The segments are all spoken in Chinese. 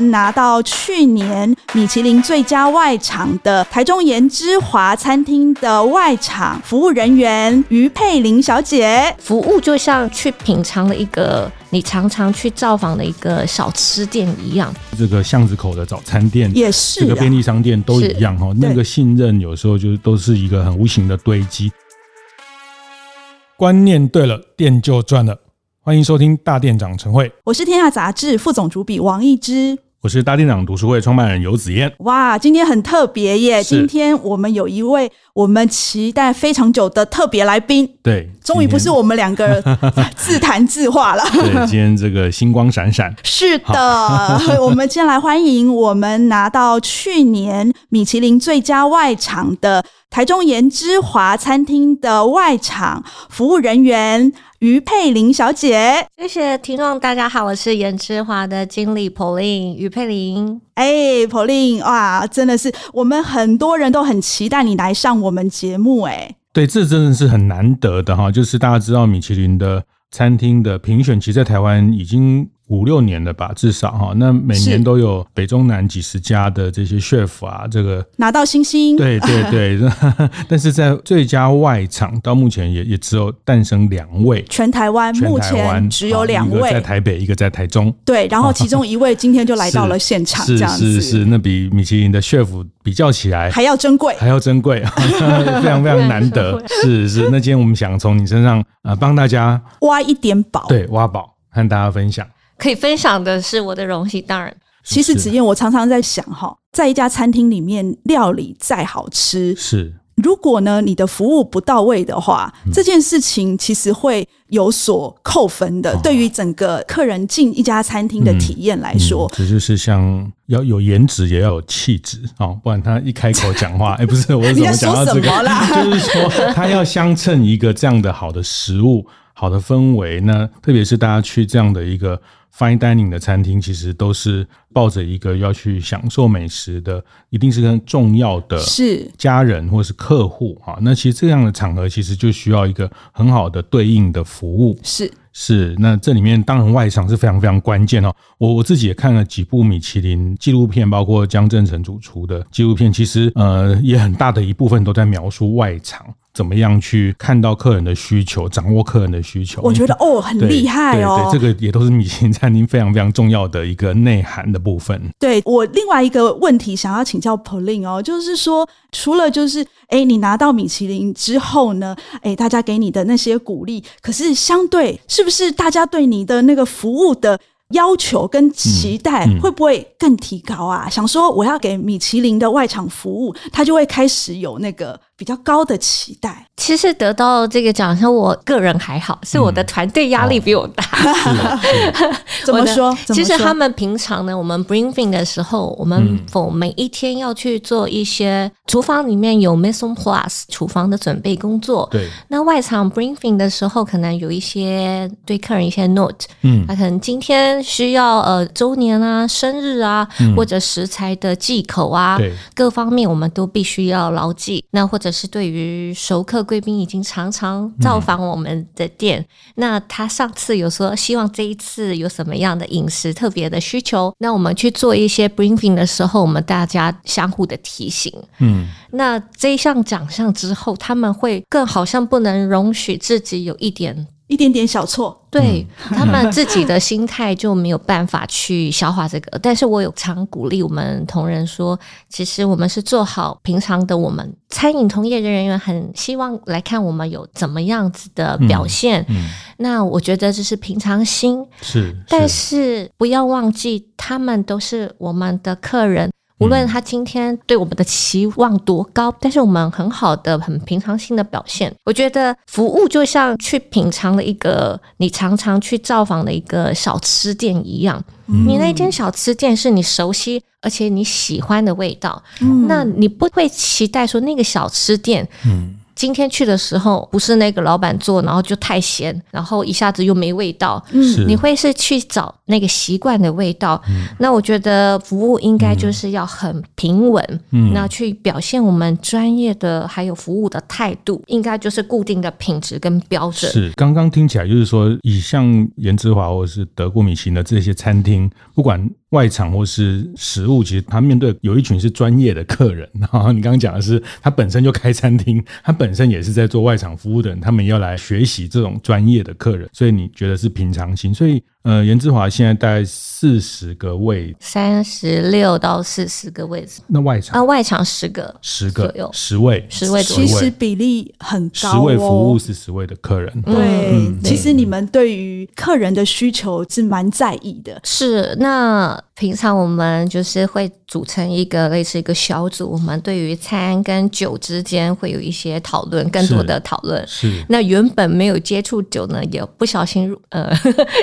拿到去年米其林最佳外场的台中颜之华餐厅的外场服务人员于佩玲小姐，服务就像去品尝了一个你常常去造访的一个小吃店一样。这个巷子口的早餐店也是，这个便利商店都一样哈。那个信任有时候就是都是一个很无形的堆积。观念对了，店就赚了。欢迎收听大店长晨会，我是天下杂志副总主笔王一之。我是大店长读书会创办人游子燕。哇，今天很特别耶！今天我们有一位我们期待非常久的特别来宾。对，终于不是我们两个 自谈自话了。对，今天这个星光闪闪。是的，我们先来欢迎我们拿到去年米其林最佳外场的台中盐之华餐厅的外场服务人员。于佩玲小姐，谢谢听众，大家好，我是颜之华的经理 Pauline 于佩玲。哎，Pauline，哇，真的是我们很多人都很期待你来上我们节目，哎，对，这真的是很难得的哈，就是大家知道米其林的餐厅的评选，其实在台湾已经。五六年了吧，至少哈。那每年都有北中南几十家的这些 chef 啊，这个拿到星星。对对对，但是在最佳外场到目前也也只有诞生两位。全台湾目前只有两位，一个在台北，一个在台中。对，然后其中一位今天就来到了 现场，这样子是是是，那比米其林的 chef 比较起来还要珍贵，还要珍贵，非常非常难得。是是，那今天我们想从你身上啊帮大家挖一点宝，对，挖宝和大家分享。可以分享的是我的荣幸，当然。其实子燕，我常常在想哈，在一家餐厅里面，料理再好吃，是如果呢你的服务不到位的话，嗯、这件事情其实会有所扣分的。哦、对于整个客人进一家餐厅的体验来说，这、嗯嗯、就是像要有颜值，也要有气质啊，不然他一开口讲话，哎、欸，不是我怎么讲到这个？就是说他要相称一个这样的好的食物。好的氛围，那特别是大家去这样的一个 fine dining 的餐厅，其实都是抱着一个要去享受美食的，一定是跟重要的，是家人或是客户啊。那其实这样的场合，其实就需要一个很好的对应的服务。是是，那这里面当然外场是非常非常关键哦。我我自己也看了几部米其林纪录片，包括江振成主厨的纪录片，其实呃也很大的一部分都在描述外场。怎么样去看到客人的需求，掌握客人的需求？我觉得哦，很厉害哦。对，对，对，这个也都是米其林餐厅非常非常重要的一个内涵的部分。对，我另外一个问题想要请教 Pauline 哦，就是说，除了就是哎，你拿到米其林之后呢，哎，大家给你的那些鼓励，可是相对是不是大家对你的那个服务的要求跟期待会不会更提高啊？嗯嗯、想说我要给米其林的外场服务，他就会开始有那个。比较高的期待，其实得到这个奖项，我个人还好，是我的团队压力比我大。怎么说？其实他们平常呢，我们 briefing 的时候，我们否每一天要去做一些厨房里面有 mise en place 厨房的准备工作。对。那外场 briefing 的时候，可能有一些对客人一些 note，嗯，他可能今天需要呃周年啊、生日啊，或者食材的忌口啊，各方面我们都必须要牢记。那或者。这是对于熟客贵宾已经常常造访我们的店，嗯、那他上次有说希望这一次有什么样的饮食特别的需求，那我们去做一些 briefing 的时候，我们大家相互的提醒。嗯，那这一项奖项之后，他们会更好像不能容许自己有一点。一点点小错，对他们自己的心态就没有办法去消化这个。但是我有常鼓励我们同仁说，其实我们是做好平常的，我们餐饮从业的人员很希望来看我们有怎么样子的表现。嗯嗯、那我觉得这是平常心，是，是，但是不要忘记，他们都是我们的客人。无论他今天对我们的期望多高，但是我们很好的、很平常心的表现，我觉得服务就像去品尝了一个你常常去造访的一个小吃店一样。嗯、你那间小吃店是你熟悉而且你喜欢的味道，嗯、那你不会期待说那个小吃店，今天去的时候不是那个老板做，然后就太咸，然后一下子又没味道。嗯，你会是去找那个习惯的味道。嗯，那我觉得服务应该就是要很平稳。嗯，那去表现我们专业的还有服务的态度，应该就是固定的品质跟标准。是，刚刚听起来就是说，以像颜之华或者是德国米其林的这些餐厅，不管。外场或是食物，其实他面对有一群是专业的客人。然后你刚刚讲的是，他本身就开餐厅，他本身也是在做外场服务的人，他们要来学习这种专业的客人，所以你觉得是平常心。所以，呃，颜之华现在大概四十个位，三十六到四十个位置。那外场啊，外场十个，十个左右，十位，十位，其实比例很高哦。十位服务是十位的客人。对，嗯，其实你们对于客人的需求是蛮在意的。是那。平常我们就是会组成一个类似一个小组，我们对于餐跟酒之间会有一些讨论，更多的讨论。是。那原本没有接触酒呢，也不小心入呃，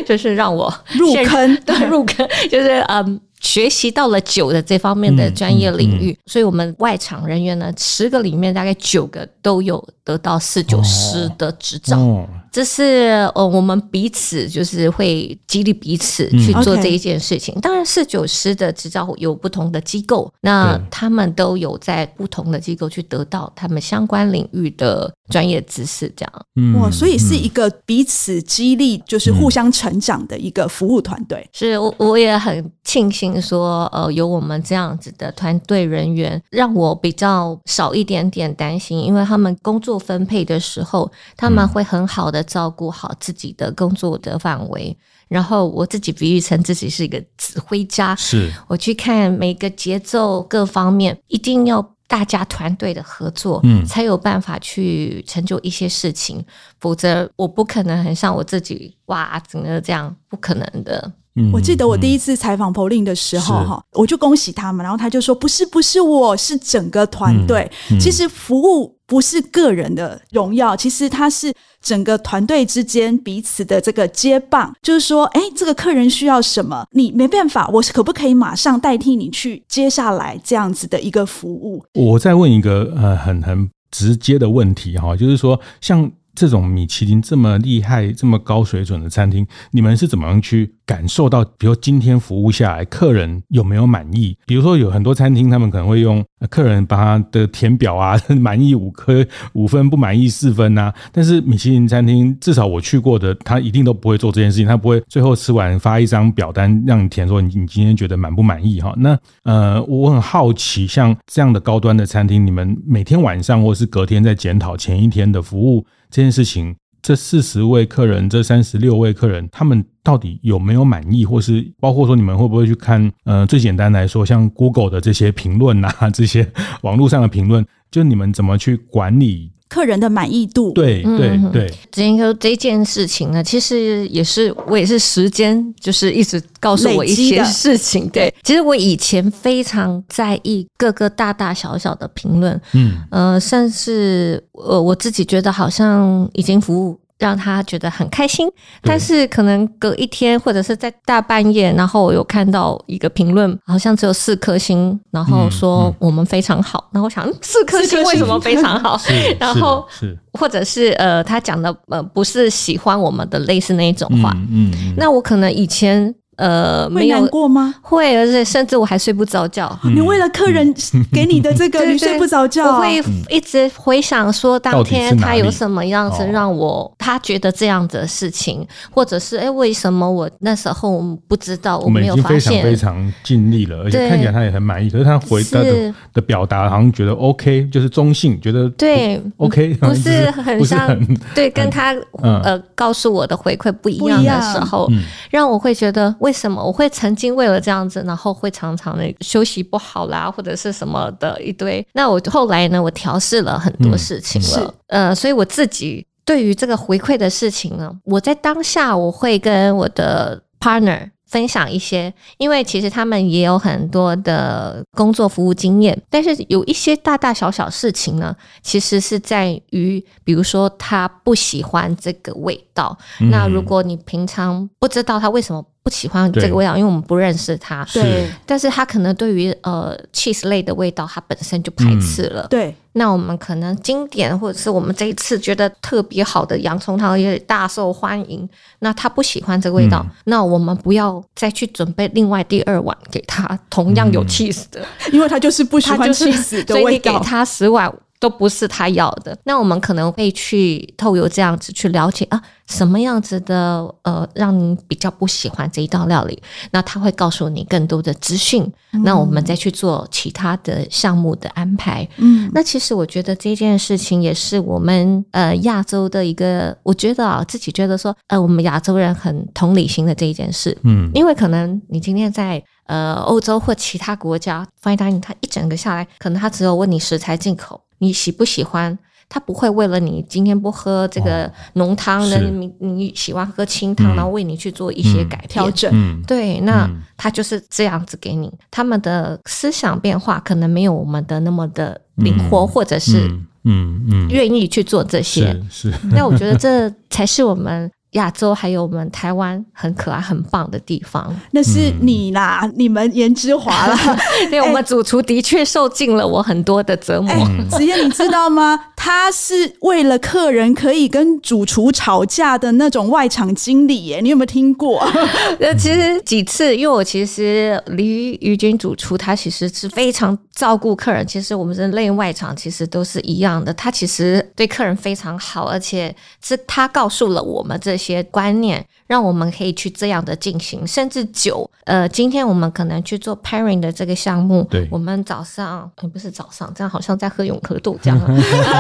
就是让我入坑，对，入坑，就是嗯。学习到了酒的这方面的专业领域，嗯嗯嗯、所以我们外场人员呢，十个里面大概九个都有得到四酒师的执照。哦哦、这是呃，我们彼此就是会激励彼此去做这一件事情。嗯、当然，四酒师的执照有不同的机构，那他们都有在不同的机构去得到他们相关领域的专业知识。这样，嗯、哇，所以是一个彼此激励，就是互相成长的一个服务团队。是我，我也很庆幸。说呃，有我们这样子的团队人员，让我比较少一点点担心，因为他们工作分配的时候，他们会很好的照顾好自己的工作的范围。嗯、然后我自己比喻成自己是一个指挥家，是我去看每个节奏各方面，一定要大家团队的合作，嗯，才有办法去成就一些事情，否则我不可能很像我自己哇，整个这样不可能的。我记得我第一次采访 Pauline 的时候，哈，我就恭喜他们，然后他就说：“不是，不是，我是整个团队。其实服务不是个人的荣耀，其实它是整个团队之间彼此的这个接棒。就是说，哎，这个客人需要什么，你没办法，我是可不可以马上代替你去接下来这样子的一个服务？”我再问一个呃很很直接的问题哈，就是说像。这种米其林这么厉害、这么高水准的餐厅，你们是怎么样去感受到？比如今天服务下来，客人有没有满意？比如说有很多餐厅，他们可能会用客人把他的填表啊，满意五颗五分，不满意四分啊。但是米其林餐厅，至少我去过的，他一定都不会做这件事情，他不会最后吃完发一张表单让你填，说你你今天觉得满不满意哈？那呃，我很好奇，像这样的高端的餐厅，你们每天晚上或是隔天在检讨前一天的服务。这件事情，这四十位客人，这三十六位客人，他们到底有没有满意，或是包括说你们会不会去看？呃，最简单来说，像 Google 的这些评论啊，这些网络上的评论，就你们怎么去管理？客人的满意度，对对对，只因说这件事情呢，其实也是我也是时间，就是一直告诉我一些事情。对，其实我以前非常在意各个大大小小的评论，嗯呃，甚至呃我自己觉得好像已经服务。让他觉得很开心，但是可能隔一天或者是在大半夜，然后我有看到一个评论，好像只有四颗星，然后说我们非常好。然后我想，四颗星为什么非常好？然后或者是呃，他讲的呃不是喜欢我们的类似那一种话。嗯，那我可能以前。呃，会难过吗？会，而且甚至我还睡不着觉。你为了客人 给你的这个，你睡不着觉。我会一直回想说，当天他有什么样子让我他觉得这样子的事情，或者是哎，为什么我那时候不知道，我没有发现。非常非常尽力了，而且看起来他也很满意。可是他回答的的表达好像觉得 OK，就是中性，觉得对 OK，不 是很像对，跟他呃告诉我的回馈不一样的时候，让我会觉得。为什么我会曾经为了这样子，然后会常常的休息不好啦，或者是什么的一堆？那我后来呢，我调试了很多事情了，嗯、呃，所以我自己对于这个回馈的事情呢，我在当下我会跟我的 partner。分享一些，因为其实他们也有很多的工作服务经验，但是有一些大大小小事情呢，其实是在于，比如说他不喜欢这个味道。嗯、那如果你平常不知道他为什么不喜欢这个味道，因为我们不认识它。对，但是他可能对于呃 cheese 类的味道，它本身就排斥了。嗯、对，那我们可能经典或者是我们这一次觉得特别好的洋葱汤也大受欢迎，那他不喜欢这个味道，嗯、那我们不要再去准备另外第二碗给他，同样有 cheese 的，因为他就是不喜欢 cheese 的味道，所以你给他十碗。都不是他要的，那我们可能会去透过这样子去了解啊，什么样子的呃，让您比较不喜欢这一道料理，那他会告诉你更多的资讯，嗯、那我们再去做其他的项目的安排。嗯，那其实我觉得这件事情也是我们呃亚洲的一个，我觉得啊自己觉得说，呃，我们亚洲人很同理心的这一件事。嗯，因为可能你今天在呃欧洲或其他国家，fine dining，他一整个下来，可能他只有问你食材进口。你喜不喜欢？他不会为了你今天不喝这个浓汤的，你你喜欢喝清汤，然后为你去做一些改调整。对，那他就是这样子给你。他们的思想变化可能没有我们的那么的灵活，或者是嗯嗯愿意去做这些。是，那我觉得这才是我们。亚洲还有我们台湾很可爱、很棒的地方，那是你啦，嗯、你们颜之华啦。对，我们主厨的确受尽了我很多的折磨。子嫣，你知道吗？他是为了客人可以跟主厨吵架的那种外场经理耶，你有没有听过？呃，其实几次，因为我其实离于君主厨，他其实是非常照顾客人。其实我们人类外场其实都是一样的，他其实对客人非常好，而且是他告诉了我们这些。些观念，让我们可以去这样的进行，甚至酒。呃，今天我们可能去做 pairing 的这个项目，对，我们早上，呃，不是早上，这样好像在喝永和豆浆。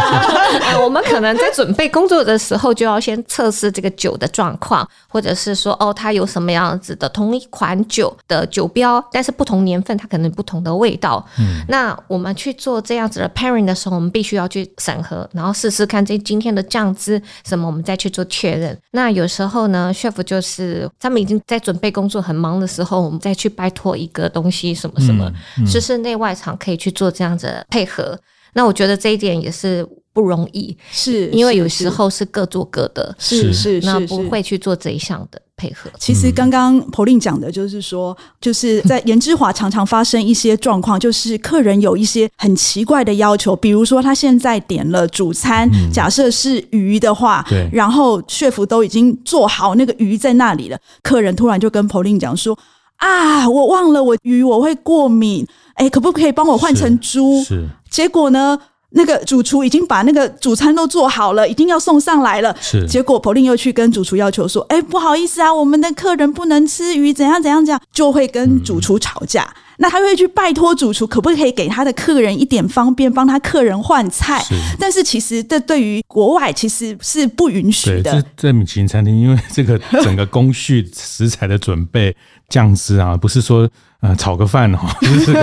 我们可能在准备工作的时候，就要先测试这个酒的状况，或者是说，哦，它有什么样子的同一款酒的酒标，但是不同年份，它可能不同的味道。嗯，那我们去做这样子的 pairing 的时候，我们必须要去审核，然后试试看这今天的酱汁什么，我们再去做确认。那有时候呢，chef 就是他们已经在准备工作很忙的时候，我们再去拜托一个东西什么什么，嗯嗯、就是内外场可以去做这样子的配合。那我觉得这一点也是不容易，是因为有时候是各做各的，是是，那不会去做这一项的配合。其实刚刚 Pauline 讲的就是说，就是在 颜之华常常发生一些状况，就是客人有一些很奇怪的要求，比如说他现在点了主餐，假设是鱼的话，对，然后 chef 都已经做好那个鱼在那里了，客人突然就跟 Pauline 讲说：“啊，我忘了我鱼我会过敏，哎，可不可以帮我换成猪？”是，结果呢？那个主厨已经把那个主餐都做好了，一定要送上来了。是，结果 Pauline 又去跟主厨要求说：“哎，不好意思啊，我们的客人不能吃鱼，怎样怎样怎样，就会跟主厨吵架。嗯、那他会去拜托主厨，可不可以给他的客人一点方便，帮他客人换菜？是但是其实这对于国外其实是不允许的。这在米其林餐厅，因为这个整个工序、食材的准备、酱汁啊，不是说。呃，炒个饭哦，就是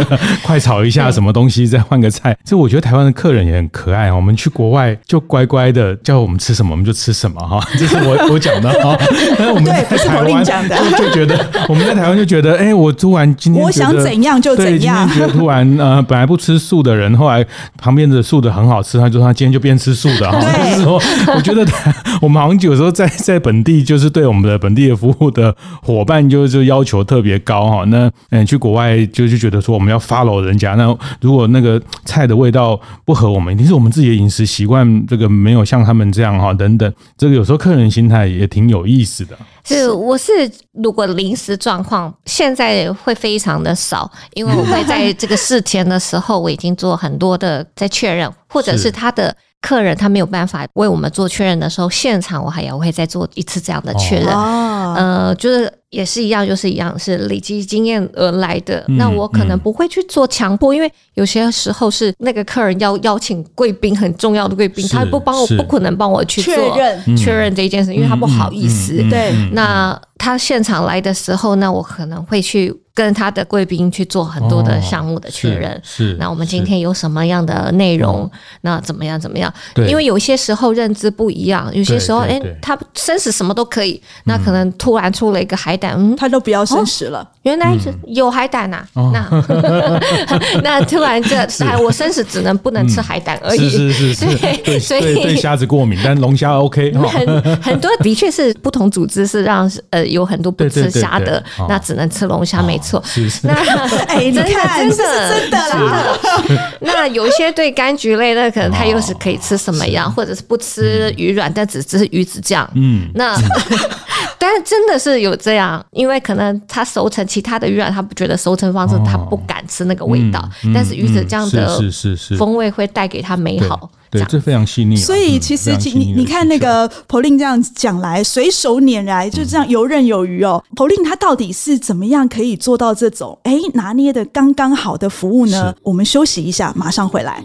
快炒一下什么东西，再换个菜。这我觉得台湾的客人也很可爱。我们去国外就乖乖的叫我们吃什么我们就吃什么哈，这是我我讲的哈。但是我们在台湾就就觉得，我们在台湾就觉得，哎，我突然今天我想怎样就怎样。今天觉得突然呃，本来不吃素的人，后来旁边的素的很好吃，他就说他今天就变吃素的 哈。就是说，我觉得我们好像有时候在在本地就是对我们的本地的服务的伙伴就就要求特别高哈。那嗯。去国外就就觉得说我们要 follow 人家，那如果那个菜的味道不合我们，一定是我们自己的饮食习惯这个没有像他们这样哈等等，这个有时候客人心态也挺有意思的。是，我是如果临时状况现在会非常的少，因为我会在这个事前的时候我已经做很多的在确认，或者是他的。客人他没有办法为我们做确认的时候，现场我还要会再做一次这样的确认。哦、呃，就是也是一样，就是一样是累积经验而来的。嗯、那我可能不会去做强迫，嗯、因为有些时候是那个客人要邀请贵宾，很重要的贵宾，他不帮我，不可能帮我去做确认确认这一件事，因为他不好意思。对，那他现场来的时候，那我可能会去。跟他的贵宾去做很多的项目的确认。哦、是，是那我们今天有什么样的内容？嗯、那怎么样？怎么样？对，因为有些时候认知不一样，有些时候，哎，他生食什么都可以，嗯、那可能突然出了一个海胆，嗯，他都不要生食了。哦、原来有海胆呐、啊，嗯、那 那突然这，哎，我生食只能不能吃海胆而已。是是是，对，所以对虾子过敏，但龙虾 OK。很很多的确是不同组织是让呃有很多不吃虾的，那只能吃龙虾，没错。那 哎，真的真的真的啦。那有一些对柑橘类的，可能他又是可以吃什么样，或者是不吃鱼卵，但只吃鱼子酱。嗯，那 但是真的是有这样，因为可能他熟成其他的鱼卵，他不觉得熟成方式，他不敢吃那个味道。但是鱼子酱的风味会带给他美好。对，这非常细腻。所以其实你你看那个 Pauline 这样讲来，随手拈来就这样游刃有余哦。Pauline 他到底是怎么样可以做到这种哎拿捏的刚刚好的服务呢？我们休息一下，马上回来。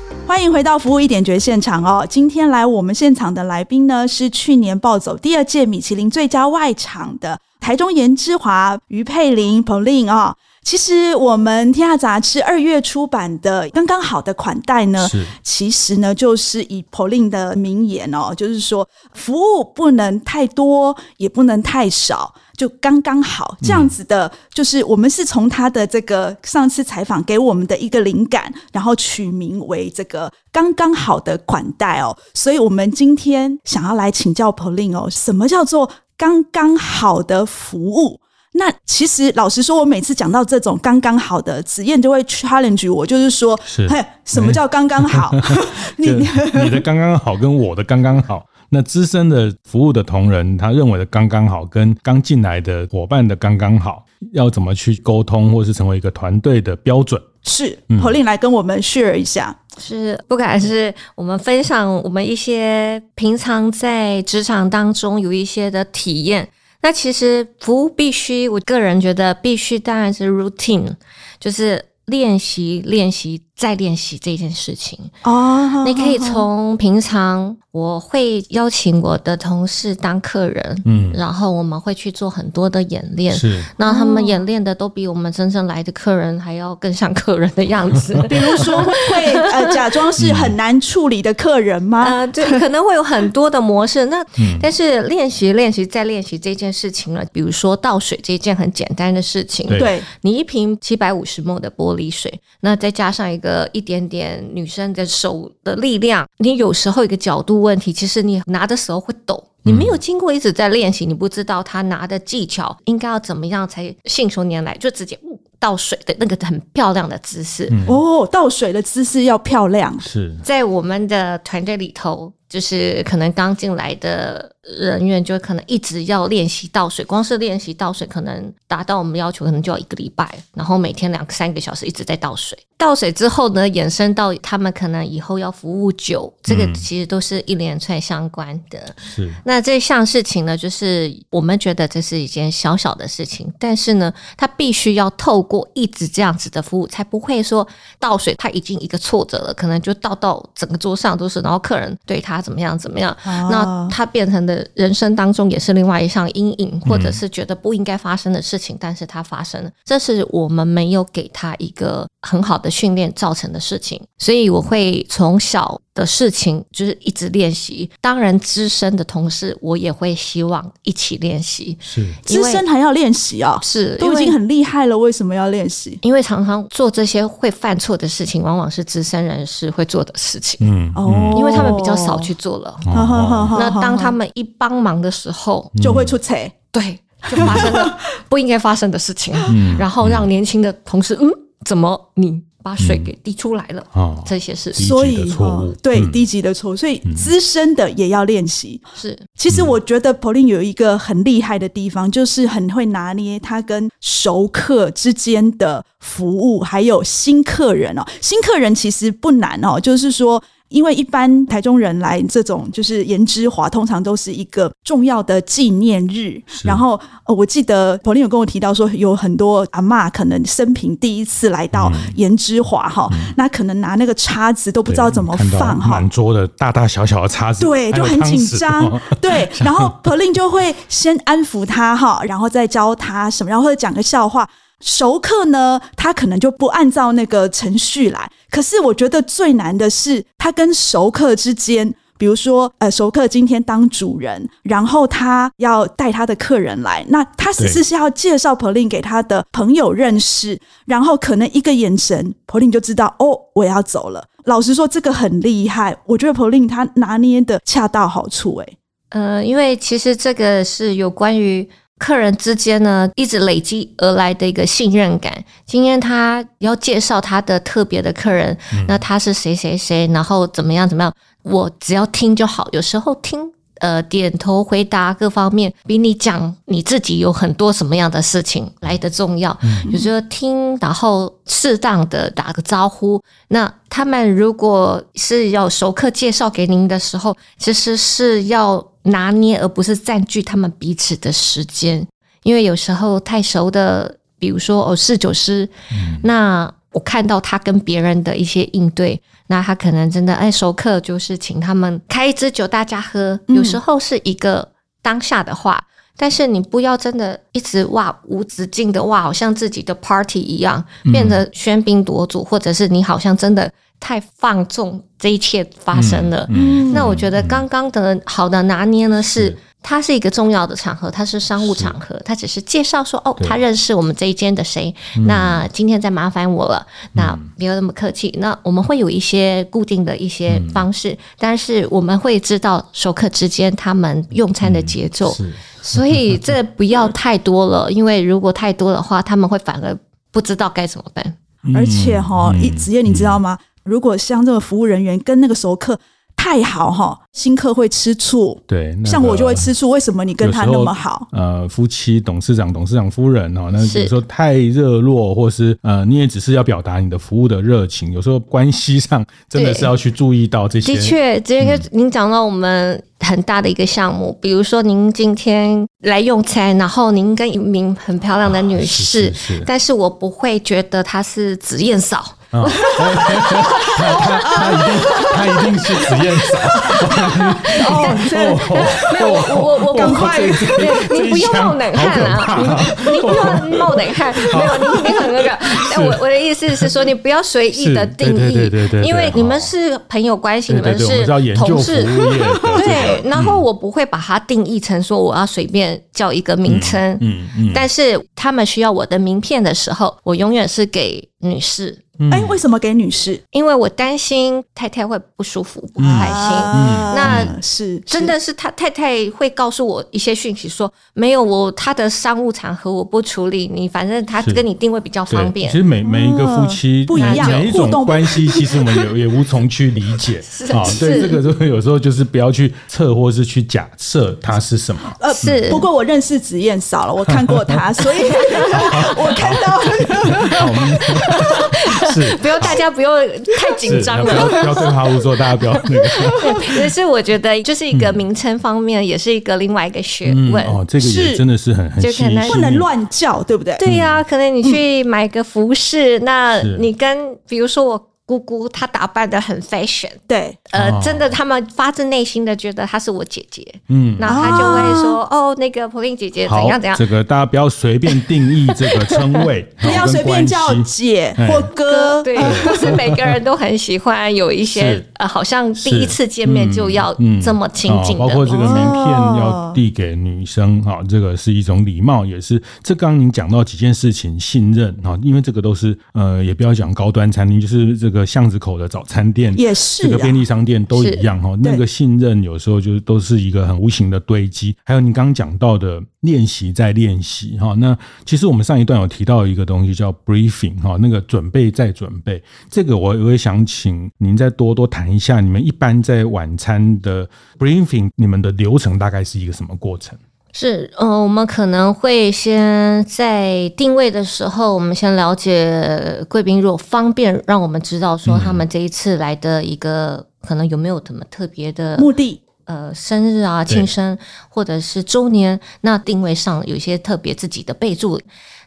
欢迎回到服务一点绝现场哦！今天来我们现场的来宾呢，是去年暴走第二届米其林最佳外场的台中颜之华于佩玲 Pauline 哦。其实我们天下杂志二月出版的《刚刚好的款待》呢，其实呢就是以 Pauline 的名言哦，就是说服务不能太多，也不能太少。就刚刚好这样子的，就是我们是从他的这个上次采访给我们的一个灵感，然后取名为这个刚刚好的款待哦。所以我们今天想要来请教 Pauline 哦，什么叫做刚刚好的服务？那其实老实说，我每次讲到这种刚刚好的，子燕就会 challenge 我，就是说，是嘿，什么叫刚刚好？你你的刚刚好跟我的刚刚好。那资深的服务的同仁，他认为的刚刚好，跟刚进来的伙伴的刚刚好，要怎么去沟通，或是成为一个团队的标准？是，Pauline 来跟我们 share 一下。是，不管是我们分享我们一些平常在职场当中有一些的体验。那其实服务必须，我个人觉得必须，当然是 routine，就是练习、练习再练习这件事情。哦，你可以从平常。我会邀请我的同事当客人，嗯，然后我们会去做很多的演练，是，那他们演练的都比我们真正来的客人还要更像客人的样子。比如说会呃假装是很难处理的客人吗？呃，对，可能会有很多的模式。那、嗯、但是练习练习再练习这件事情了，比如说倒水这件很简单的事情，对，你一瓶七百五十 ml 的玻璃水，那再加上一个一点点女生的手的力量，你有时候一个角度。问题其实你拿的时候会抖，你没有经过一直在练习，你不知道他拿的技巧应该要怎么样才信手拈来，就直接倒水的那个很漂亮的姿势。哦，倒水的姿势要漂亮，是在我们的团队里头。就是可能刚进来的人员，就可能一直要练习倒水，光是练习倒水，可能达到我们要求，可能就要一个礼拜，然后每天两三个小时一直在倒水。倒水之后呢，衍生到他们可能以后要服务酒，这个其实都是一连串相关的。是，那这项事情呢，就是我们觉得这是一件小小的事情，但是呢，他必须要透过一直这样子的服务，才不会说倒水他已经一个挫折了，可能就倒到整个桌上都是，然后客人对他。怎么样？怎么样？啊、那他变成的人生当中也是另外一项阴影，或者是觉得不应该发生的事情，嗯、但是他发生了，这是我们没有给他一个很好的训练造成的事情。所以我会从小的事情就是一直练习。当然，资深的同事我也会希望一起练习。是资深还要练习啊？是都已经很厉害了，为什么要练习？因为常常做这些会犯错的事情，往往是资深人士会做的事情。嗯哦，因为他们比较少去。做了，那当他们一帮忙的时候，就会出错，对，就发生了 不应该发生的事情，然后让年轻的同事，嗯，怎么你把水给滴出来了，哦，这些是所以哦，对低级的错误，所以资深的也要练习。是，其实我觉得 Pauline 有一个很厉害的地方，就是很会拿捏他跟熟客之间的服务，还有新客人哦，新客人其实不难哦，就是说。因为一般台中人来这种就是颜之华，通常都是一个重要的纪念日。然后，呃，我记得 Pauline 有跟我提到说，有很多阿嬷可能生平第一次来到颜之华哈，那可能拿那个叉子都不知道怎么放哈，满桌的大大小小的叉子，对，就很紧张。对，然后 Pauline 就会先安抚他哈，然后再教他什么，然后或者讲个笑话。熟客呢，他可能就不按照那个程序来。可是我觉得最难的是，他跟熟客之间，比如说，呃，熟客今天当主人，然后他要带他的客人来，那他只是是要介绍 Pauline 给他的朋友认识，然后可能一个眼神，Pauline 就知道哦，我要走了。老实说，这个很厉害，我觉得 Pauline 他拿捏的恰到好处，诶。呃，因为其实这个是有关于。客人之间呢，一直累积而来的一个信任感。今天他要介绍他的特别的客人，嗯、那他是谁谁谁，然后怎么样怎么样，我只要听就好。有时候听，呃，点头回答各方面，比你讲你自己有很多什么样的事情来的重要。嗯、有时候听，然后适当的打个招呼。那他们如果是要熟客介绍给您的时候，其实是要。拿捏，而不是占据他们彼此的时间，因为有时候太熟的，比如说哦侍酒师，嗯、那我看到他跟别人的一些应对，那他可能真的哎熟客就是请他们开一支酒大家喝，有时候是一个当下的话，嗯、但是你不要真的一直哇无止境的哇，好像自己的 party 一样，变得喧宾夺主，或者是你好像真的。太放纵，这一切发生了。嗯，那我觉得刚刚的好的拿捏呢，是它是一个重要的场合，它是商务场合，它只是介绍说哦，他认识我们这一间的谁。那今天再麻烦我了，那不要那么客气。那我们会有一些固定的一些方式，但是我们会知道熟客之间他们用餐的节奏，所以这不要太多了，因为如果太多的话，他们会反而不知道该怎么办。而且哈，一职业你知道吗？如果像这个服务人员跟那个熟客太好哈，新客会吃醋。对，那个、像我就会吃醋。为什么你跟他那么好？呃，夫妻、董事长、董事长夫人哈，那有时候太热络，或是呃，你也只是要表达你的服务的热情。有时候关系上真的是要去注意到这些。的确，这个您讲到我们很大的一个项目，嗯、比如说您今天来用餐，然后您跟一名很漂亮的女士，啊、是是是，但是我不会觉得她是紫燕嫂。哦，他他一定他一定是紫燕嫂。哦，没有我我我赶快，你不用冒冷汗啊，你你不用冒冷汗，没有你你很那个。但我我的意思是说，你不要随意的定义，因为你们是朋友关系，你们是同事，对。然后我不会把它定义成说我要随便叫一个名称，嗯嗯。但是他们需要我的名片的时候，我永远是给女士。哎，为什么给女士？因为我担心太太会不舒服、不开心。那是真的是他太太会告诉我一些讯息，说没有我他的商务场合我不处理你，反正他跟你定位比较方便。其实每每一个夫妻不一样，每一种关系其实我们也也无从去理解 啊。对这个，就有时候就是不要去测或是去假设他是什么。呃，是。不过我认识紫燕少了，我看过他，所以 我看到。是，不用大家不用太紧张了，不要不要 对号入座，大家不要那是我觉得，就是一个名称方面，也是一个另外一个学问。哦，这个也真的是很很细腻，不能乱叫，对不对？对呀，可能你去买个服饰，那你跟比如说我。姑姑她打扮的很 fashion，对，呃，真的，他们发自内心的觉得她是我姐姐，嗯，然后她就会说，哦，那个 Pauline 姐姐怎样怎样。这个大家不要随便定义这个称谓，不要随便叫姐或哥，对，不是每个人都很喜欢有一些呃，好像第一次见面就要这么亲近。包括这个名片要递给女生，哈，这个是一种礼貌，也是。这刚刚您讲到几件事情，信任啊，因为这个都是呃，也不要讲高端餐厅，就是这个。个巷子口的早餐店也是，这个便利商店都一样哈。那个信任有时候就是都是一个很无形的堆积。还有你刚刚讲到的练习在练习哈。那其实我们上一段有提到一个东西叫 briefing 哈，那个准备再准备。这个我我也想请您再多多谈一下，你们一般在晚餐的 briefing，你们的流程大概是一个什么过程？是，呃，我们可能会先在定位的时候，我们先了解贵宾，如果方便让我们知道说他们这一次来的一个、嗯、可能有没有什么特别的目的，呃，生日啊、庆生或者是周年，那定位上有一些特别自己的备注，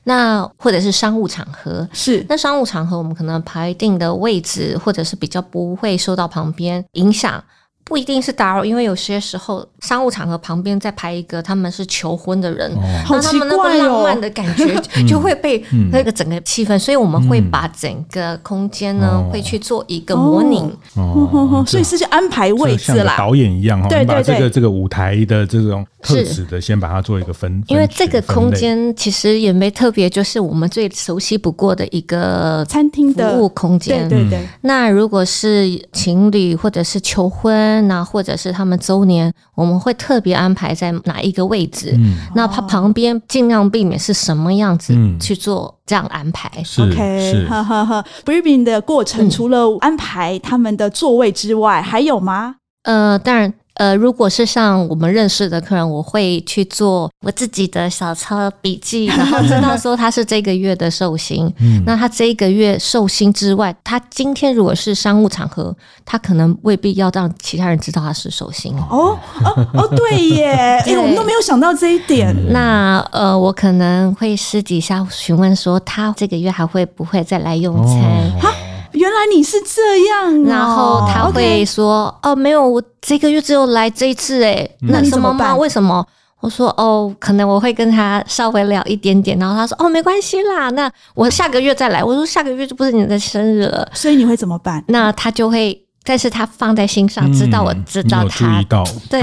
那或者是商务场合，是，那商务场合我们可能排定的位置，或者是比较不会受到旁边影响。不一定是打扰，因为有些时候商务场合旁边再排一个他们是求婚的人，那、哦、他们那个浪漫的感觉 就会被那个整个气氛，嗯、所以我们会把整个空间呢、嗯、会去做一个模拟，哦。哦、所以是去安排位置啦，导演一样哈，对对对，把这个这个舞台的这种特质的先把它做一个分，因为这个空间其实也没特别，就是我们最熟悉不过的一个餐厅的服务空间，对对对。那如果是情侣或者是求婚。那或者是他们周年，我们会特别安排在哪一个位置？嗯，那它旁边尽量避免是什么样子去做这样安排。嗯、OK，哈哈哈。Briefing 的过程除了安排他们的座位之外，嗯、还有吗？呃，当然。呃，如果是像我们认识的客人，我会去做我自己的小抄笔记，然后知道 说他是这个月的寿星。嗯，那他这一个月寿星之外，他今天如果是商务场合，他可能未必要让其他人知道他是寿星。哦哦哦，对耶，哎、欸，我们都没有想到这一点。那呃，我可能会私底下询问说，他这个月还会不会再来用餐？哦原来你是这样，然后他会说：“哦，没有，我这个月只有来这一次，哎，那什么吗？为什么？”我说：“哦，可能我会跟他稍微聊一点点。”然后他说：“哦，没关系啦，那我下个月再来。”我说：“下个月就不是你的生日了，所以你会怎么办？”那他就会，但是他放在心上，知道我知道他，对，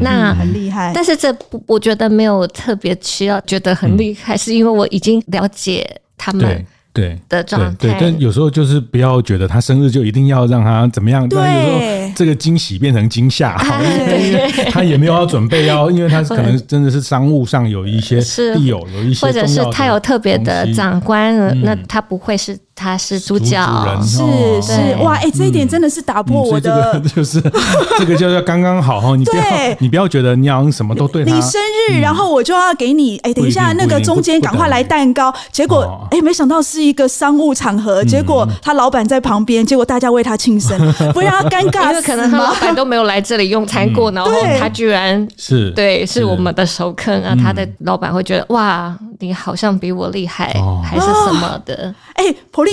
那很厉害。但是这不，我觉得没有特别需要觉得很厉害，是因为我已经了解他们。对的状态，对，但有时候就是不要觉得他生日就一定要让他怎么样，对，但有时候这个惊喜变成惊吓，好，因为他也没有要准备要，因为他可能真的是商务上有一些是。有有一些，或者是他有特别的长官，那他不会是。他是主角，是是哇，哎，这一点真的是打破我的，就是这个叫做刚刚好哈。你不要你不要觉得你好像什么都对他。你生日，然后我就要给你，哎，等一下那个中间赶快来蛋糕。结果哎，没想到是一个商务场合，结果他老板在旁边，结果大家为他庆生，不让他尴尬，因为可能他老板都没有来这里用餐过，然后他居然是。对是我们的熟客啊，他的老板会觉得哇，你好像比我厉害，还是什么的？哎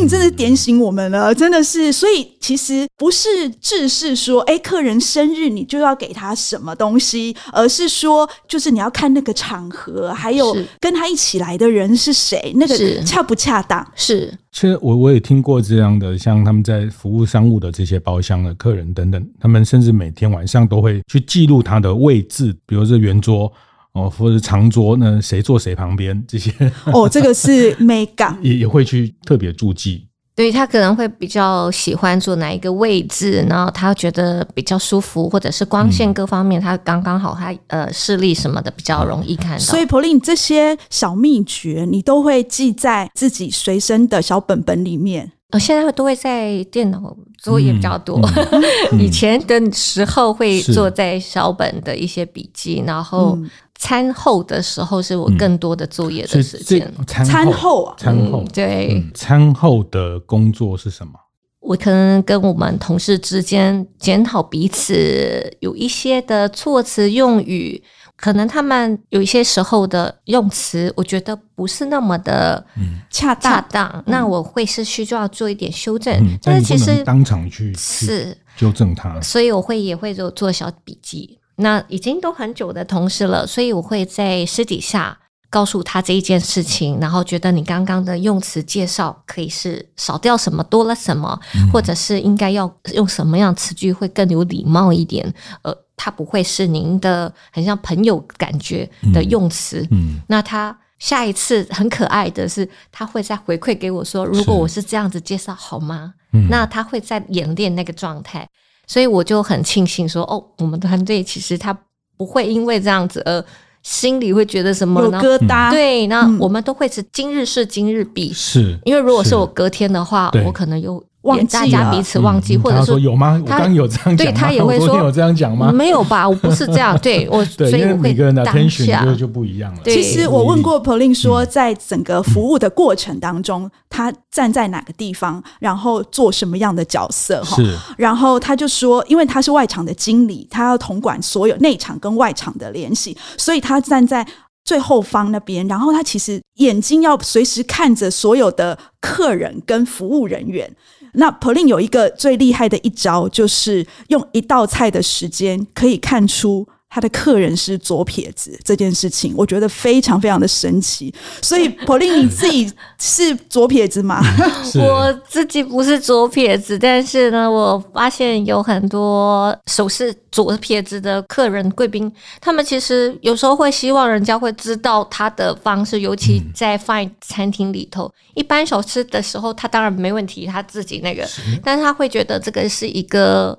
你真的点醒我们了，真的是，所以其实不是制是说，哎，客人生日你就要给他什么东西，而是说，就是你要看那个场合，还有跟他一起来的人是谁，那个恰不恰当？是。其实我我也听过这样的，像他们在服务商务的这些包厢的客人等等，他们甚至每天晚上都会去记录他的位置，比如说圆桌。哦，或者长桌呢？谁坐谁旁边？这些哦，这个是美感，也也会去特别注记。对，他可能会比较喜欢坐哪一个位置，然后他觉得比较舒服，或者是光线各方面，他刚刚好他，他呃视力什么的比较容易看到。所以，Pauline 这些小秘诀，你都会记在自己随身的小本本里面。我现在都会在电脑作业比较多，嗯嗯、以前的时候会做在小本的一些笔记，然后。餐后的时候是我更多的作业的时间。餐后啊，餐后对，餐后的工作是什么？我可能跟我们同事之间检讨彼此有一些的措辞用语，可能他们有一些时候的用词，我觉得不是那么的恰当。恰当，那我会是需要做一点修正。但是其实当场去是纠正他，所以我会也会做做小笔记。那已经都很久的同事了，所以我会在私底下告诉他这一件事情，然后觉得你刚刚的用词介绍可以是少掉什么，多了什么，嗯、或者是应该要用什么样词句会更有礼貌一点。呃，他不会是您的很像朋友感觉的用词。嗯，嗯，那他下一次很可爱的是，他会再回馈给我说，如果我是这样子介绍好吗？嗯，那他会在演练那个状态，所以我就很庆幸说，哦，我们团队其实他不会因为这样子而心里会觉得什么有疙瘩。对，那我们都会是今日事今日毕，是因为如果是我隔天的话，我可能又。忘记大家彼此忘记，或者说有吗？我刚刚有这样讲，对他也会说有这样讲吗？没有吧，我不是这样。对我，所以每个人的 attention 就就不一样了。其实我问过 Pauline 说，在整个服务的过程当中，他站在哪个地方，然后做什么样的角色？哈，是。然后他就说，因为他是外场的经理，他要统管所有内场跟外场的联系，所以他站在最后方那边，然后他其实眼睛要随时看着所有的客人跟服务人员。那 polin 有一个最厉害的一招，就是用一道菜的时间可以看出他的客人是左撇子这件事情，我觉得非常非常的神奇。所以 Pauline 你自己是左撇子吗？我自己不是左撇子，但是呢，我发现有很多手势。左撇子的客人贵宾，他们其实有时候会希望人家会知道他的方式，尤其在 fine 餐厅里头，嗯、一般手吃的时候，他当然没问题，他自己那个，但是他会觉得这个是一个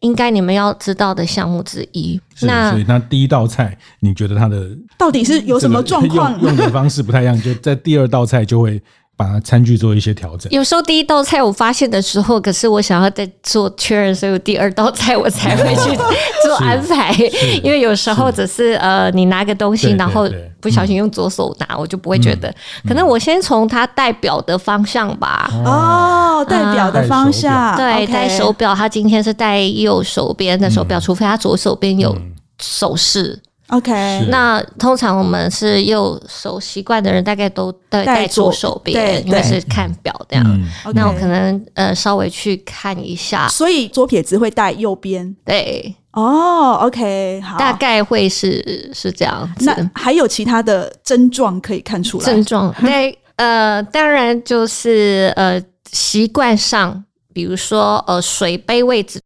应该你们要知道的项目之一。那所以那第一道菜，你觉得它的到底是有什么状况？用的方式不太一样，就在第二道菜就会。把餐具做一些调整。有时候第一道菜我发现的时候，可是我想要再做确认，所以第二道菜我才会去 做安排。因为有时候只是呃，你拿个东西，然后不小心用左手拿，我就不会觉得。可能我先从它代表的方向吧。哦，代表的方向，对，戴手表，他今天是戴右手边的手表，除非他左手边有首饰。OK，那通常我们是右手习惯的人，大概都戴戴左手边，因为是看表这样。嗯、那我可能呃稍微去看一下，所以左撇子会戴右边。对，哦，OK，好，大概会是是这样子。那还有其他的症状可以看出来？症状对，呃，当然就是呃习惯上，比如说呃水杯位置。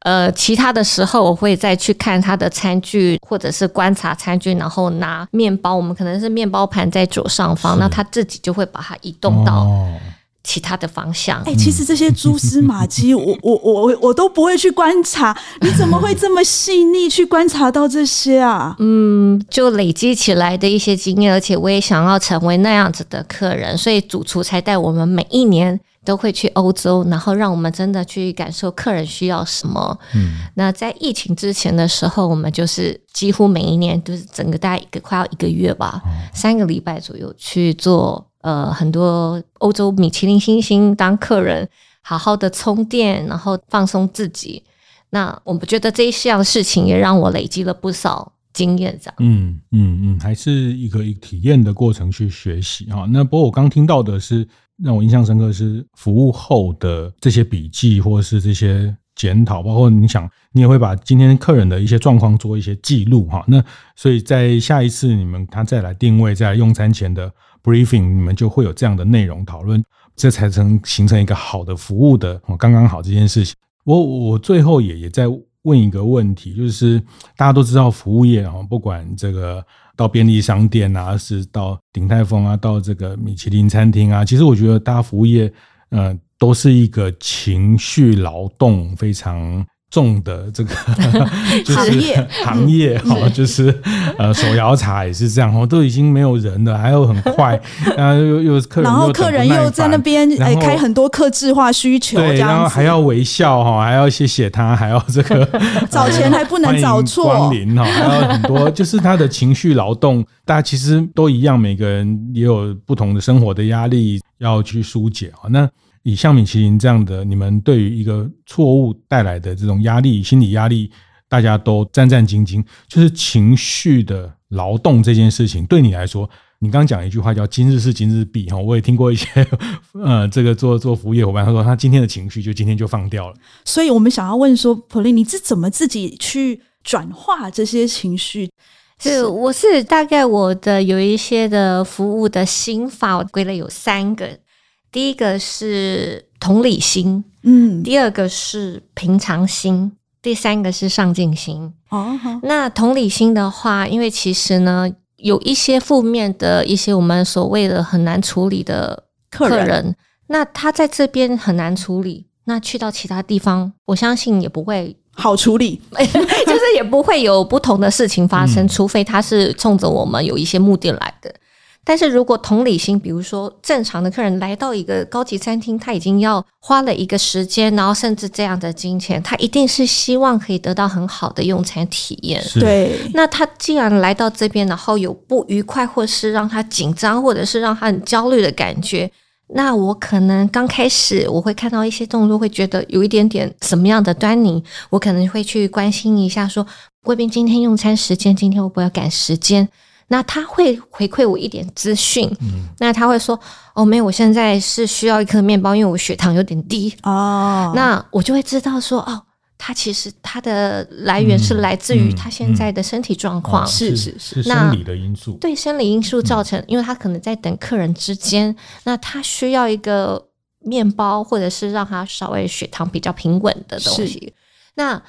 呃，其他的时候我会再去看他的餐具，或者是观察餐具，然后拿面包。我们可能是面包盘在左上方，那他自己就会把它移动到其他的方向。哎、哦欸，其实这些蛛丝马迹，我我我我都不会去观察。你怎么会这么细腻去观察到这些啊？嗯，就累积起来的一些经验，而且我也想要成为那样子的客人，所以主厨才带我们每一年。都会去欧洲，然后让我们真的去感受客人需要什么。嗯，那在疫情之前的时候，我们就是几乎每一年都是整个大概一个快要一个月吧，嗯、三个礼拜左右去做呃很多欧洲米其林星星当客人，好好的充电，然后放松自己。那我们觉得这一项事情也让我累积了不少经验，这样。嗯嗯嗯，还是一个一个体验的过程去学习啊。那不过我刚听到的是。让我印象深刻是服务后的这些笔记，或者是这些检讨，包括你想，你也会把今天客人的一些状况做一些记录哈。那所以在下一次你们他再来定位，在用餐前的 briefing，你们就会有这样的内容讨论，这才能形成一个好的服务的，刚刚好这件事情。我我最后也也在问一个问题，就是大家都知道服务业啊，不管这个。到便利商店啊，是到鼎泰丰啊，到这个米其林餐厅啊，其实我觉得大家服务业，呃，都是一个情绪劳动非常重的这个 就是行业。哈，就是呃手摇茶也是这样哦，都已经没有人了，还有很快，然后又又客人，然后客人又在那边哎开很多客制化需求，对，然后还要微笑哈，还要谢谢他，还要这个找钱还不能找错，光临哈，还有很多就是他的情绪劳动，大家其实都一样，每个人也有不同的生活的压力要去疏解啊，那。以像米其林这样的，你们对于一个错误带来的这种压力、心理压力，大家都战战兢兢。就是情绪的劳动这件事情，对你来说，你刚讲一句话叫“今日事今日毕”哈，我也听过一些呃，这个做做服务业伙伴他说，他今天的情绪就今天就放掉了。所以我们想要问说，Pauline，你是怎么自己去转化这些情绪？是，我是大概我的有一些的服务的心法，我归类有三个。第一个是同理心，嗯，第二个是平常心，第三个是上进心。哦，那同理心的话，因为其实呢，有一些负面的一些我们所谓的很难处理的客人，客人。那他在这边很难处理，那去到其他地方，我相信也不会好处理，就是也不会有不同的事情发生，嗯、除非他是冲着我们有一些目的来的。但是如果同理心，比如说正常的客人来到一个高级餐厅，他已经要花了一个时间，然后甚至这样的金钱，他一定是希望可以得到很好的用餐体验。对，那他既然来到这边，然后有不愉快，或是让他紧张，或者是让他很焦虑的感觉，那我可能刚开始我会看到一些动作，会觉得有一点点什么样的端倪，我可能会去关心一下说，说贵宾今天用餐时间，今天会不会要赶时间？那他会回馈我一点资讯，嗯、那他会说：“哦，没有，我现在是需要一颗面包，因为我血糖有点低。”哦，那我就会知道说：“哦，他其实他的来源是来自于他现在的身体状况，是是是生理的因素，对生理因素造成，嗯、因为他可能在等客人之间，那他需要一个面包，或者是让他稍微血糖比较平稳的东西。那。”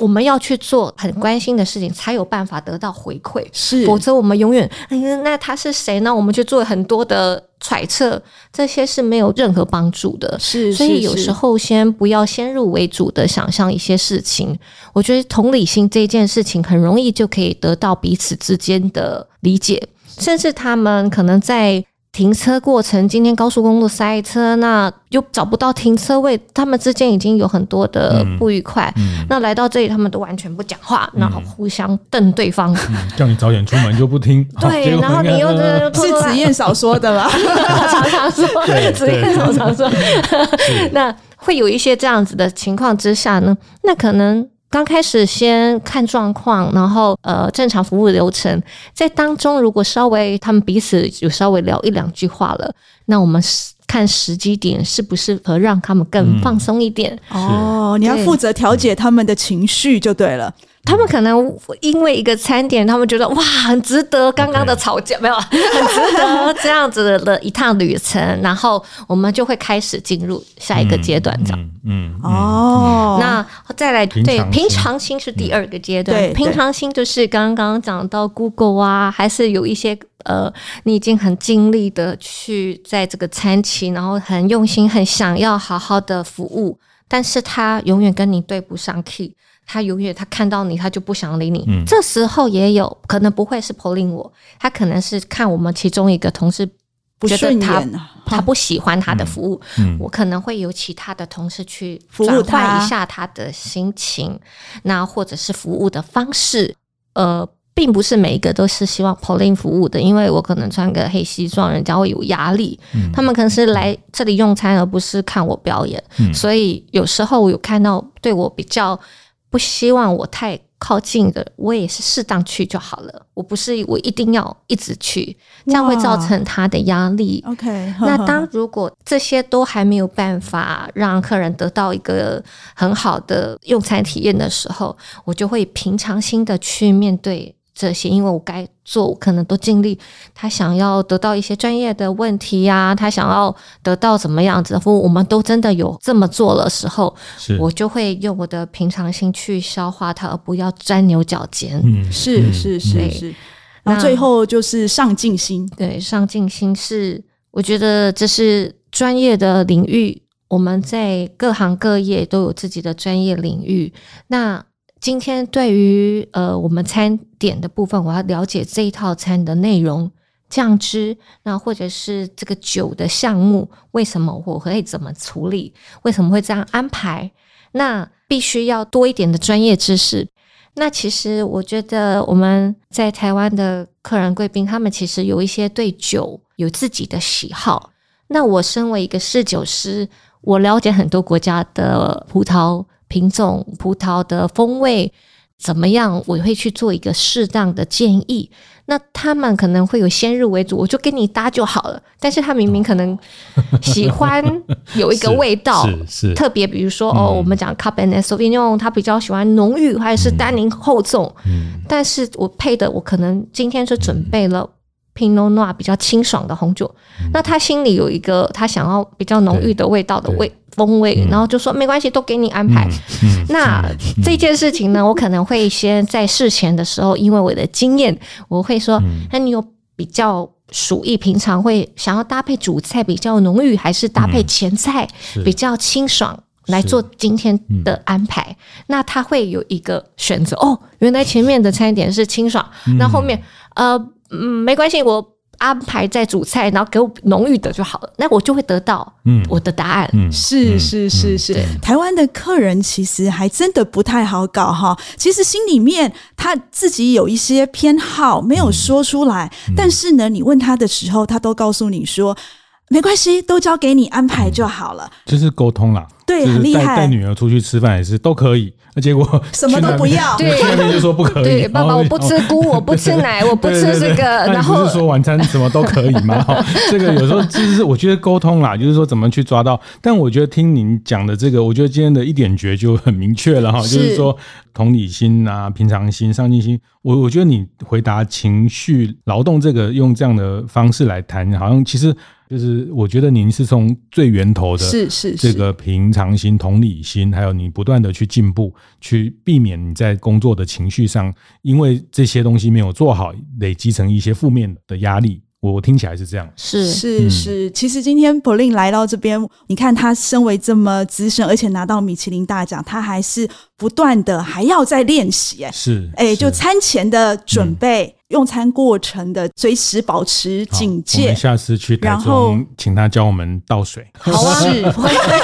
我们要去做很关心的事情，才有办法得到回馈。是，否则我们永远，哎呀，那他是谁呢？我们就做很多的揣测，这些是没有任何帮助的。是，所以有时候先不要先入为主的想象一些事情。我觉得同理心这件事情很容易就可以得到彼此之间的理解，甚至他们可能在。停车过程，今天高速公路塞车，那又找不到停车位，他们之间已经有很多的不愉快。嗯嗯、那来到这里，他们都完全不讲话，嗯、然后互相瞪对方，嗯、叫你早点出门就不听。对，然后你又是子燕少说的吧？常常说，子燕常常说。那会有一些这样子的情况之下呢，那可能。刚开始先看状况，然后呃正常服务流程，在当中如果稍微他们彼此有稍微聊一两句话了，那我们看时机点适不适合让他们更放松一点。嗯、哦，你要负责调节他们的情绪就对了。他们可能因为一个餐点，他们觉得哇，很值得刚刚的吵架.没有，很值得这样子的一趟旅程，然后我们就会开始进入下一个阶段，这样。嗯，哦，那再来对平常心是第二个阶段，嗯、平常心就是刚刚讲到 Google 啊，还是有一些呃，你已经很尽力的去在这个餐期，然后很用心，很想要好好的服务，但是他永远跟你对不上 key。他永远他看到你，他就不想理你。嗯、这时候也有可能不会是 Pauline 我，他可能是看我们其中一个同事觉得他他不喜欢他的服务，嗯嗯、我可能会由其他的同事去转换一下他的心情，那或者是服务的方式。呃，并不是每一个都是希望 Pauline 服务的，因为我可能穿个黑西装，人家会有压力。嗯、他们可能是来这里用餐，而不是看我表演。嗯、所以有时候我有看到对我比较。不希望我太靠近的，我也是适当去就好了。我不是我一定要一直去，这样会造成他的压力。OK，那当如果这些都还没有办法让客人得到一个很好的用餐体验的时候，我就会平常心的去面对。这些，因为我该做，我可能都尽力。他想要得到一些专业的问题呀、啊，他想要得到怎么样子或，我们都真的有这么做的时候，我就会用我的平常心去消化它，而不要钻牛角尖。嗯，是是是是。然后最后就是上进心，对，上进心是我觉得这是专业的领域，我们在各行各业都有自己的专业领域。那今天对于呃我们餐点的部分，我要了解这一套餐的内容、酱汁，那或者是这个酒的项目，为什么我会怎么处理？为什么会这样安排？那必须要多一点的专业知识。那其实我觉得我们在台湾的客人贵宾，他们其实有一些对酒有自己的喜好。那我身为一个侍酒师，我了解很多国家的葡萄。品种葡萄的风味怎么样？我会去做一个适当的建议。那他们可能会有先入为主，我就跟你搭就好了。但是他明明可能喜欢有一个 味道，是，是特别，比如说、嗯、哦，我们讲 Cabernet Sauvignon，他比较喜欢浓郁还是单宁厚重。嗯，但是我配的我可能今天是准备了。Pinot Noir 比较清爽的红酒，嗯、那他心里有一个他想要比较浓郁的味道的味风味，嗯、然后就说没关系，都给你安排。那、嗯、这件事情呢，我可能会先在事前的时候，因为我的经验，我会说，那、嗯、你有比较属意，平常会想要搭配主菜比较浓郁，还是搭配前菜比较清爽？来做今天的安排，嗯、那他会有一个选择哦。原来前面的餐点是清爽，那、嗯、后面呃嗯没关系，我安排在主菜，然后给我浓郁的就好了。那我就会得到嗯我的答案。嗯，是是是是。台湾的客人其实还真的不太好搞哈。其实心里面他自己有一些偏好没有说出来，嗯、但是呢，你问他的时候，他都告诉你说。没关系，都交给你安排就好了。就是沟通啦，对，很厉害。带女儿出去吃饭也是都可以，那 结果什么都不要，对，那边就说不可以。对，爸爸，我不吃菇，我不吃奶，我不吃这个。然后不是说晚餐什么都可以吗？这个有时候就是我觉得沟通啦，就是说怎么去抓到。但我觉得听您讲的这个，我觉得今天的一点诀就很明确了哈，就是说同理心啊、平常心、上进心。我我觉得你回答情绪劳动这个用这样的方式来谈，好像其实。就是我觉得您是从最源头的，是是这个平常心、同理心，还有你不断的去进步，去避免你在工作的情绪上，因为这些东西没有做好，累积成一些负面的压力。我听起来是这样，是是是。其实今天 Pauline 来到这边，你看他身为这么资深，而且拿到米其林大奖，他还是不断的还要再练习。哎，是哎，就餐前的准备。嗯用餐过程的随时保持警戒。我们下次去台中，请他教我们倒水。好啊，是。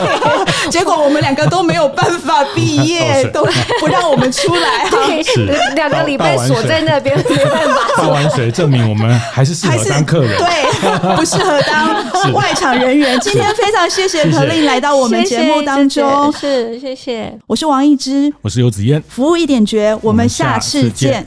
结果我们两个都没有办法毕业，都不让我们出来。对，两个礼拜锁在那边，没办法。倒完水证明我们还是适合当客人，对，不适合当外场人员。今天非常谢谢 Pauline 来到我们节目当中，是谢谢。我是王一之，我是游子嫣，服务一点绝，我们下次见。